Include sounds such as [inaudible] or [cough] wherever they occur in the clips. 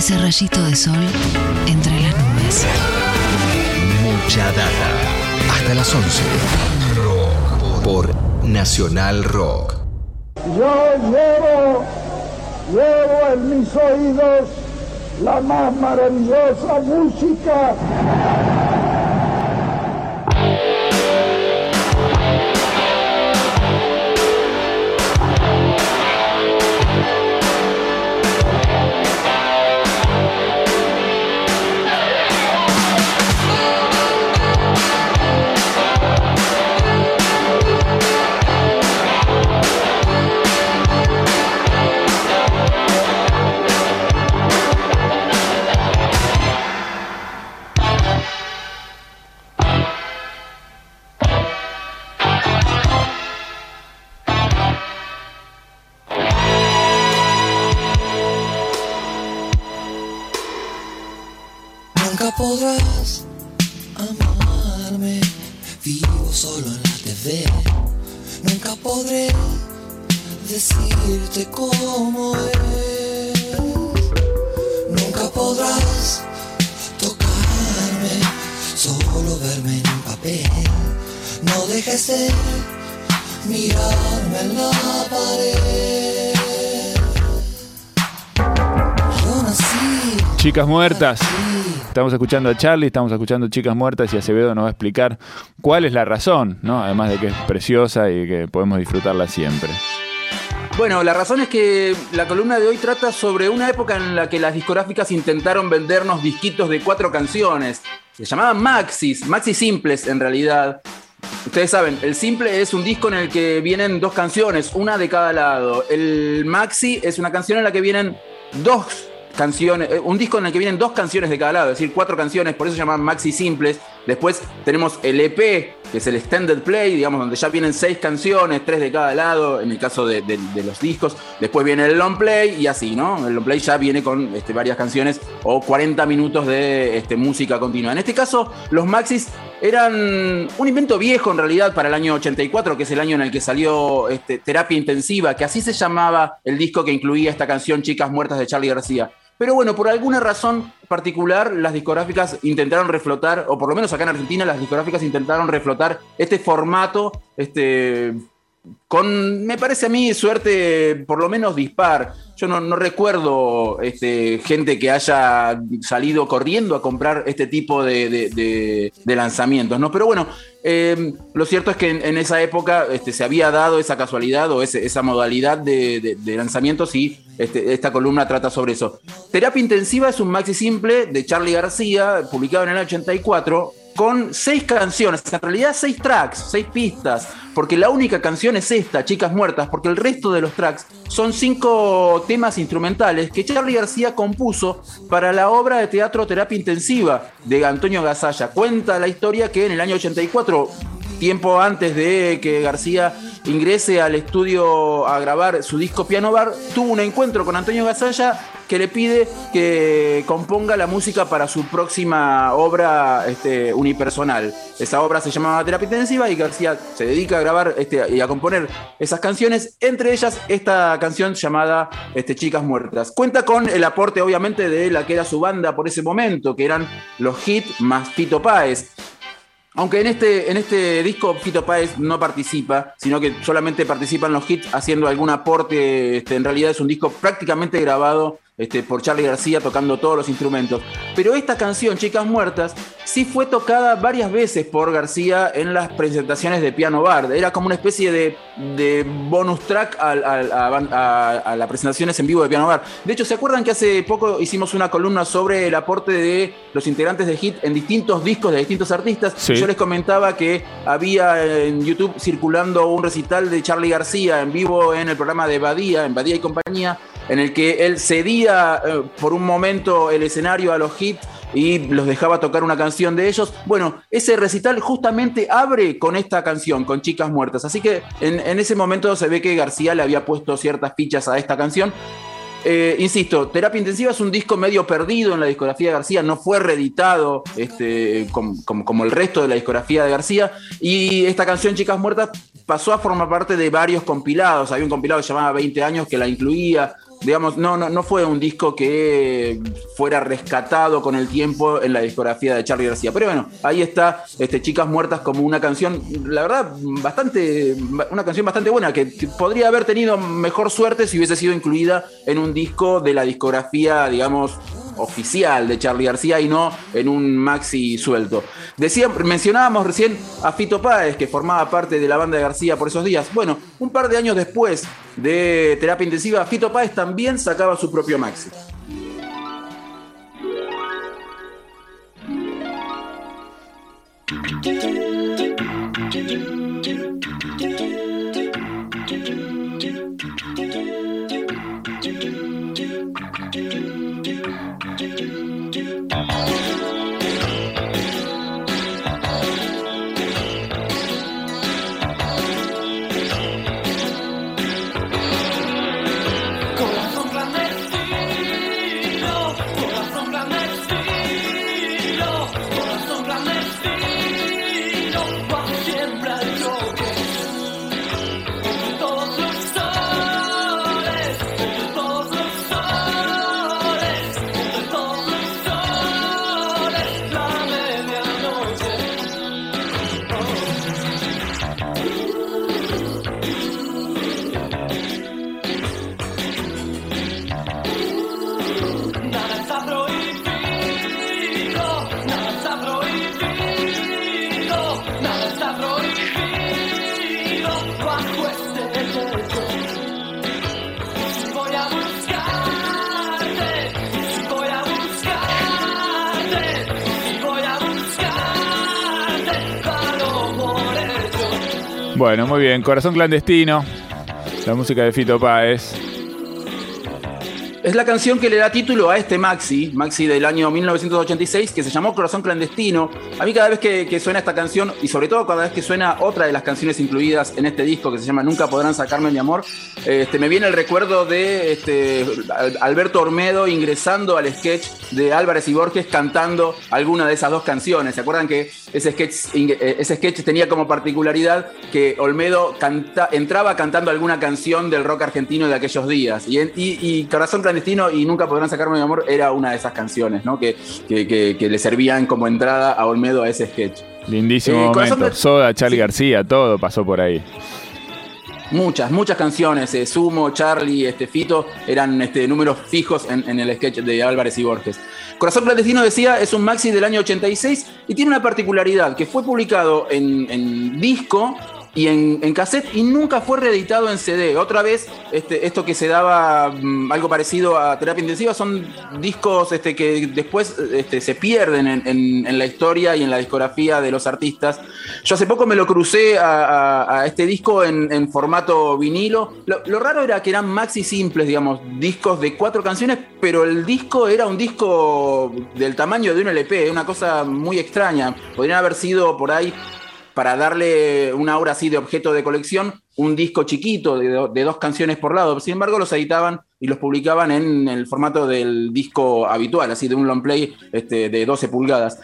ese rayito de sol entre las nubes. Mucha data. Hasta las 11. Por Nacional Rock. Yo llevo, llevo en mis oídos la más maravillosa música. Decirte cómo es. Nunca podrás tocarme, solo verme en un papel. No dejes de mirarme en la pared. Yo nací. Chicas muertas. Estamos escuchando a Charlie, estamos escuchando Chicas Muertas y Acevedo nos va a explicar cuál es la razón, ¿no? Además de que es preciosa y que podemos disfrutarla siempre. Bueno, la razón es que la columna de hoy trata sobre una época en la que las discográficas intentaron vendernos disquitos de cuatro canciones. Se llamaban maxis, maxi simples en realidad. Ustedes saben, el simple es un disco en el que vienen dos canciones, una de cada lado. El maxi es una canción en la que vienen dos canciones, eh, un disco en el que vienen dos canciones de cada lado, es decir, cuatro canciones, por eso se llaman maxi simples. Después tenemos el EP, que es el extended play, digamos, donde ya vienen seis canciones, tres de cada lado, en el caso de, los discos. Después viene el long play y así, ¿no? El long play ya viene con este, varias canciones o 40 minutos de este, música continua. En este caso, los maxis eran un invento viejo en realidad para el año 84, que es el año en el que salió este, Terapia Intensiva, que así se llamaba el disco que incluía esta canción Chicas Muertas de Charlie García. Pero bueno, por alguna razón particular, las discográficas intentaron reflotar, o por lo menos acá en Argentina, las discográficas intentaron reflotar este formato, este, con, me parece a mí, suerte por lo menos dispar. Yo no, recuerdo este, gente que haya salido corriendo a comprar este tipo de, lanzamientos, ¿no? Pero bueno, eh, lo cierto es que en, esa época este, se había dado esa casualidad o ese- esa modalidad de lanzamientos y este, esta columna trata sobre eso. Terapia Intensiva es un maxi simple de Charlie García, publicado en el 84, con seis canciones, en realidad seis tracks, seis pistas, porque la única canción es esta, Chicas Muertas, porque el resto de los tracks son cinco temas instrumentales que Charlie García compuso para la obra de teatro Terapia Intensiva de Antonio Gasalla. Cuenta la historia que en el año 84, tiempo antes de que García ingrese al estudio a grabar su disco Piano Bar, tuvo un encuentro con Antonio Gasalla que le pide que componga la música para su próxima obra este, unipersonal. Esa obra se llamaba Terapia Intensiva y García se dedica a grabar este, y a componer esas canciones, entre ellas esta canción llamada este, Chicas Muertas. Cuenta con el aporte, obviamente, de la que era su banda por ese momento, que eran los hits más Fito Páez. Aunque en este, en este disco Fito Páez no participa, sino que solamente participan los hits haciendo algún aporte. En realidad es un disco prácticamente grabado este, por Charlie García tocando todos los instrumentos. Pero esta canción, Chicas Muertas, sí fue tocada varias veces por García en las presentaciones de Piano Bar. Era como una especie de, de bonus track a, a- a las presentaciones en vivo de Piano Bar. De hecho, ¿se acuerdan que hace poco hicimos una columna sobre el aporte de los integrantes de Hit en distintos discos de distintos artistas? Sí. Yo les comentaba que había en YouTube circulando un recital de Charlie García en vivo en el programa de Badía, en Badía y compañía, en el que él cedía eh, por un momento el escenario a los hits y los dejaba tocar una canción de ellos. Bueno, ese recital justamente abre con esta canción, con Chicas Muertas. Así que en, ese momento se ve que García le había puesto ciertas fichas a esta canción. Eh, insisto, Terapia Intensiva es un disco medio perdido en la discografía de García, no fue reeditado este, como, el resto de la discografía de García. Y esta canción, Chicas Muertas, pasó a formar parte de varios compilados. Había un compilado que llamaba 20 años que la incluía. Digamos, no, no, no fue un disco que fuera rescatado con el tiempo en la discografía de Charlie García. Pero bueno, ahí está este, Chicas Muertas como una canción, la verdad, bastante, una canción bastante buena, que podría haber tenido mejor suerte si hubiese sido incluida en un disco de la discografía, digamos, oficial de Charlie García y no en un maxi suelto. Decía, mencionábamos recién a Fito Páez, que formaba parte de la banda de García por esos días. Bueno, un par de años después de Terapia Intensiva, Fito Páez también sacaba su propio maxi. Bueno, muy bien. Corazón clandestino. La música de Fito Páez. Es la canción que le da título a este Maxi, Maxi del año 1986, que se llamó Corazón Clandestino. A mí cada vez que, suena esta canción, y sobre todo cada vez que suena otra de las canciones incluidas en este disco que se llama Nunca podrán sacarme mi amor, este, me viene el recuerdo de este, Al- Alberto Ormedo ingresando al sketch de Álvarez y Borges cantando alguna de esas dos canciones. ¿Se acuerdan que ese sketch, eh, ese sketch tenía como particularidad que Olmedo entraba cantando alguna canción del rock argentino de aquellos días? Y- y Corazón Clandestino y Nunca podrán sacarme mi amor era una de esas canciones, ¿no? Que, que- que- que le servían como entrada a Olmedo a ese sketch. Lindísimo Eh, momento. Soda, Charlie Sí. García, todo pasó por ahí. Muchas, muchas canciones. eh, Sumo, Charlie, este, Fito eran este, números fijos en, en el sketch de Álvarez y Borges. Corazón Clandestino decía, es un maxi del año 86 y tiene una particularidad que fue publicado en, en disco y en, en cassette y nunca fue reeditado en CD. Otra vez, este, esto que se daba mm, algo parecido a terapia intensiva son discos este, que después este, se pierden en, en- la historia y en la discografía de los artistas. Yo hace poco me lo crucé a, este disco en, formato vinilo. Lo, lo raro era que eran maxi simples, digamos, discos de cuatro canciones, pero el disco era un disco del tamaño de un LP, una cosa muy extraña. Podrían haber sido por ahí para darle una aura así de objeto de colección, un disco chiquito de, do- de dos canciones por lado. Sin embargo, los editaban y los publicaban en el formato del disco habitual, así de un long play este, de 12 pulgadas.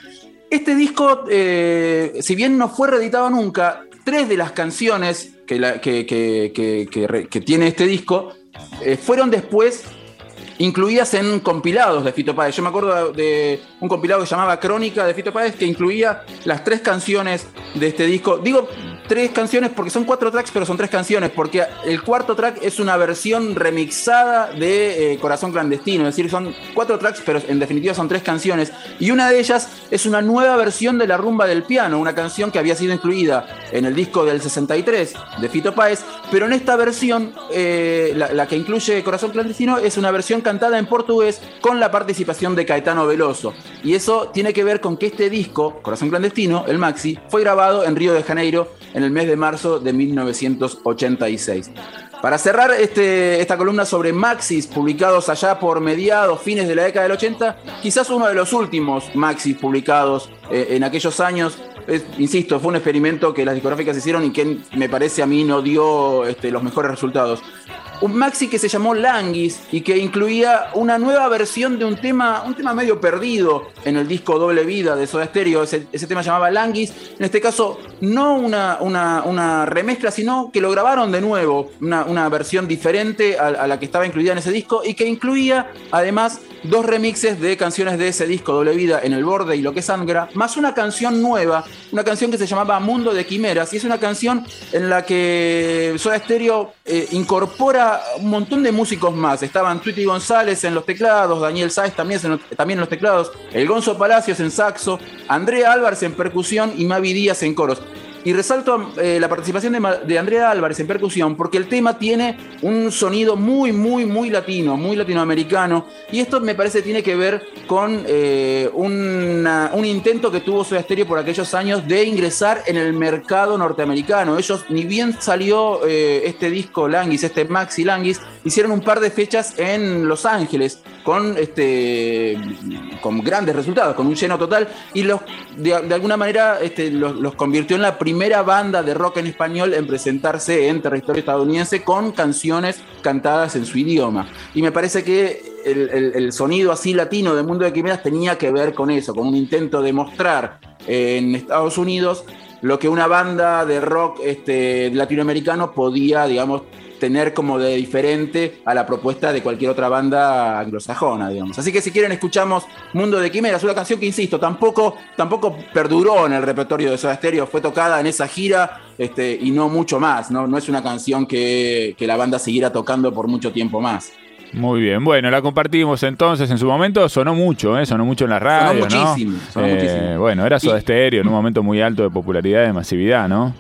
Este disco, eh, si bien no fue reeditado nunca, tres de las canciones que, que- que tiene este disco eh, fueron después incluidas en compilados de Fito Páez. Yo me acuerdo de un compilado que se llamaba Crónica de Fito Páez que incluía las tres canciones de este disco. Digo tres canciones porque son cuatro tracks, pero son tres canciones, porque el cuarto track es una versión remixada de eh, Corazón Clandestino, es decir, son cuatro tracks, pero en definitiva son tres canciones, y una de ellas es una nueva versión de La Rumba del Piano, una canción que había sido incluida en el disco del 63 de Fito Páez, pero en esta versión, eh, la, la que incluye Corazón Clandestino, es una versión cantada en portugués con la participación de Caetano Veloso, y eso tiene que ver con que este disco, Corazón Clandestino, el Maxi, fue grabado en Río de Janeiro en el mes de marzo de 1986. Para cerrar este, esta columna sobre Maxis publicados allá por mediados, fines de la década del 80, quizás uno de los últimos Maxis publicados eh, en aquellos años. Insisto, fue un experimento que las discográficas hicieron y que me parece a mí no dio este, los mejores resultados. Un maxi que se llamó Languis y que incluía una nueva versión de un tema, un tema medio perdido en el disco Doble Vida de Soda Stereo. Ese, ese tema llamaba Languis. En este caso, no una, una, una remezcla, sino que lo grabaron de nuevo, una, una versión diferente a, a la que estaba incluida en ese disco y que incluía además dos remixes de canciones de ese disco, Doble Vida, En el Borde y Lo que Sangra, más una canción nueva, una canción que se llamaba Mundo de Quimeras, y es una canción en la que Soda Stereo eh, incorpora un montón de músicos más. Estaban Tweety González en los teclados, Daniel Sáez también también en los teclados, el Gonzo Palacios en saxo, Andrea Álvarez en percusión y Mavi Díaz en coros. Y resalto eh, la participación de, Andrea Álvarez en percusión porque el tema tiene un sonido muy, muy, muy latino, muy latinoamericano. Y esto me parece tiene que ver con eh, un intento que tuvo Soda Stereo por aquellos años de ingresar en el mercado norteamericano. Ellos, ni bien salió eh, este disco Languis, este Maxi Languis, hicieron un par de fechas en Los Ángeles con, este, con grandes resultados, con un lleno total. Y los, de, de alguna manera este, los, los convirtió en la primera banda de rock en español en presentarse en territorio estadounidense con canciones cantadas en su idioma. Y me parece que el, sonido así latino de Mundo de Quimeras tenía que ver con eso, con un intento de mostrar en Estados Unidos lo que una banda de rock este, latinoamericano podía, digamos, tener como de diferente a la propuesta de cualquier otra banda anglosajona, digamos. Así que si quieren escuchamos Mundo de Quimeras, una canción que, insisto, tampoco, tampoco perduró en el repertorio de Soda Stereo, fue tocada en esa gira este, y no mucho más, ¿no? No es una canción que, que la banda siguiera tocando por mucho tiempo más. Muy bien, bueno, la compartimos entonces en su momento, sonó mucho, ¿eh? sonó mucho en la radio, ¿no? muchísimo, sonó Eh, muchísimo. Bueno, era Soda Stereo en un momento muy alto de popularidad y de masividad, ¿no?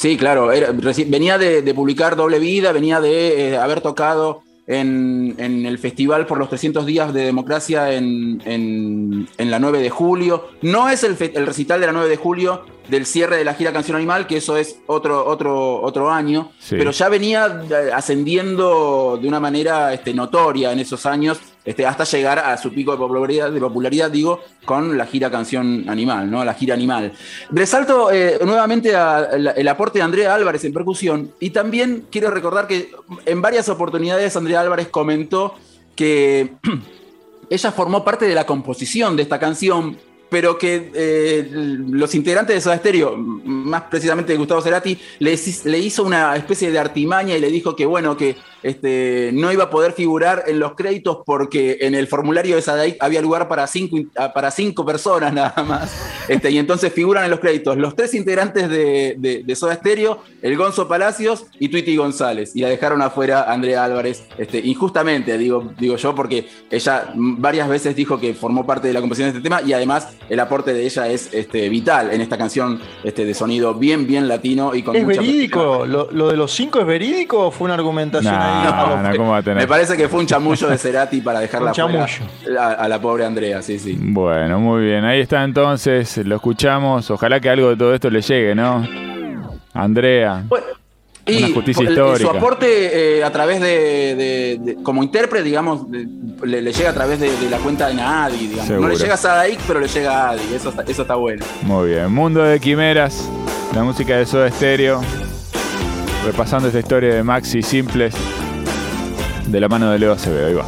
Sí, claro, era- venía de, de publicar Doble Vida, venía de eh, haber tocado en, en el Festival por los 300 días de democracia en, en- en la 9 de julio. No es el, el recital de la 9 de julio del cierre de la gira Canción Animal, que eso es otro, otro, otro año, Sí. pero ya venía eh, ascendiendo de una manera este, notoria en esos años, este, hasta llegar a su pico de popularidad, digo, con la gira Canción Animal, ¿no? La gira Animal. Resalto eh, nuevamente el aporte de Andrea Álvarez en percusión y también quiero recordar que en varias oportunidades Andrea Álvarez comentó que [clears throat] ella formó parte de la composición de esta canción, pero que eh, los integrantes de Soda más precisamente Gustavo Cerati, le, hiz- le hizo una especie de artimaña y le dijo que bueno, que este, no iba a poder figurar en los créditos porque en el formulario de Sadaic había lugar para cinco, in- para cinco personas [laughs] nada más. Este, y entonces figuran en los créditos los tres integrantes de, de, de Soda Stereo, el Gonzo Palacios y Tweety González. Y la dejaron afuera Andrea Álvarez, este, injustamente, digo, digo yo, porque ella varias veces dijo que formó parte de la composición de este tema y además el aporte de ella es este, vital en esta canción este, de sonido bien, bien latino y con ¿Es mucha verídico? ¿Lo, lo de los cinco es verídico o fue una argumentación Nah, ahí? no, no, ¿cómo va a tener? Me parece que fue un chamullo de Cerati para dejarla Un fuera chamullo. a, a la pobre Andrea, sí, sí. Bueno, muy bien, ahí está entonces, lo escuchamos, ojalá que algo de todo esto le llegue, ¿no? Andrea, Bueno, Una justicia el- histórica. Su aporte eh, a través de, de- de- como intérprete, digamos, de- le, le llega a través de, la cuenta de Naadi, digamos. No le llega a Sadaik, pero le llega a Adi. Eso está, eso está bueno. muy bien, Mundo de Quimeras, la música de Soda Stereo, repasando esta historia de Maxi Simples, de la mano de Leo Acevedo, ahí va.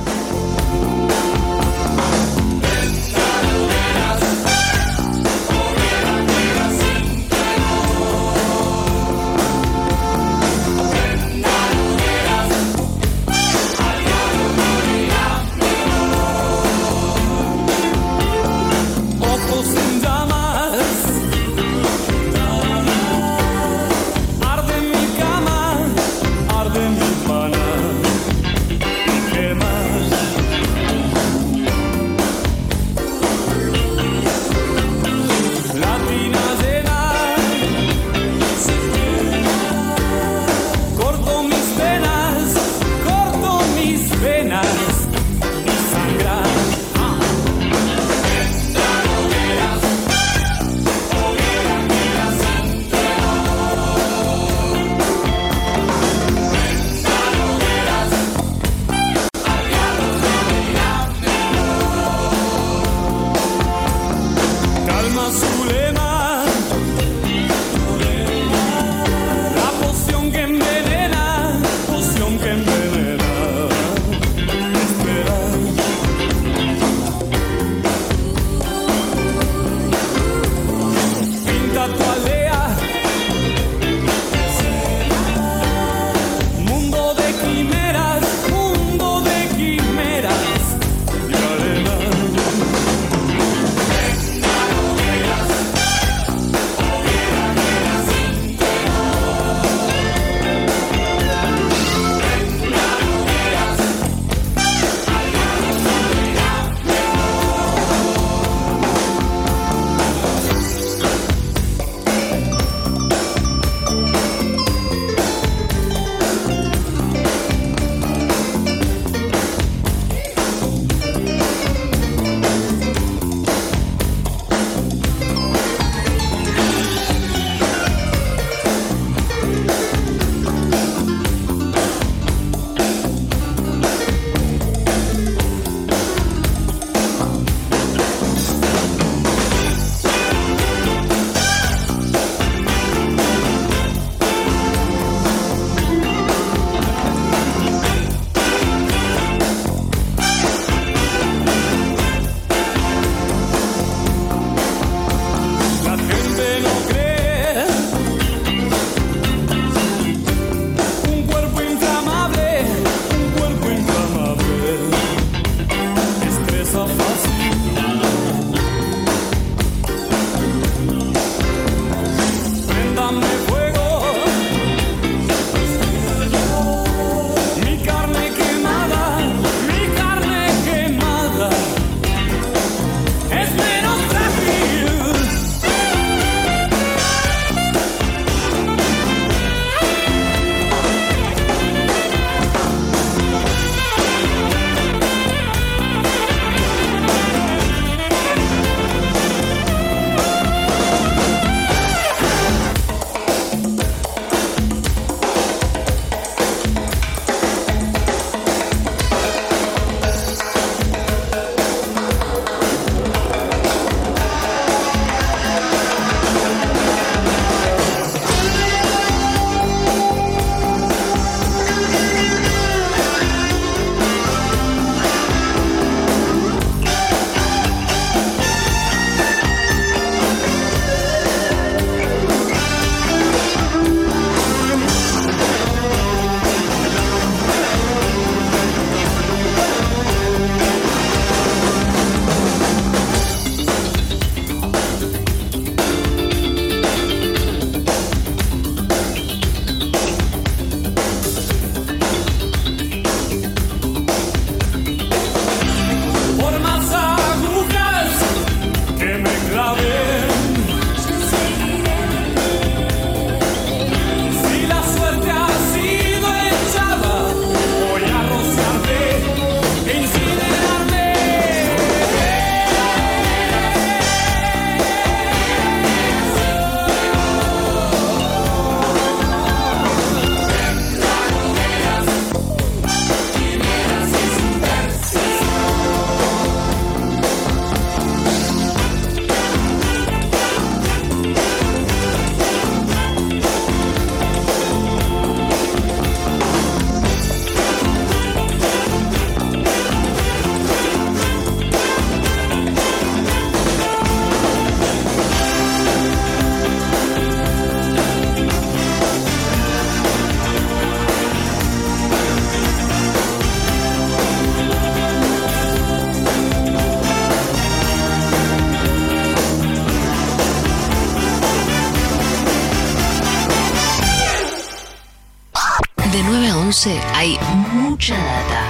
hay mucha data.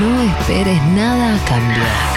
No esperes nada a cambiar.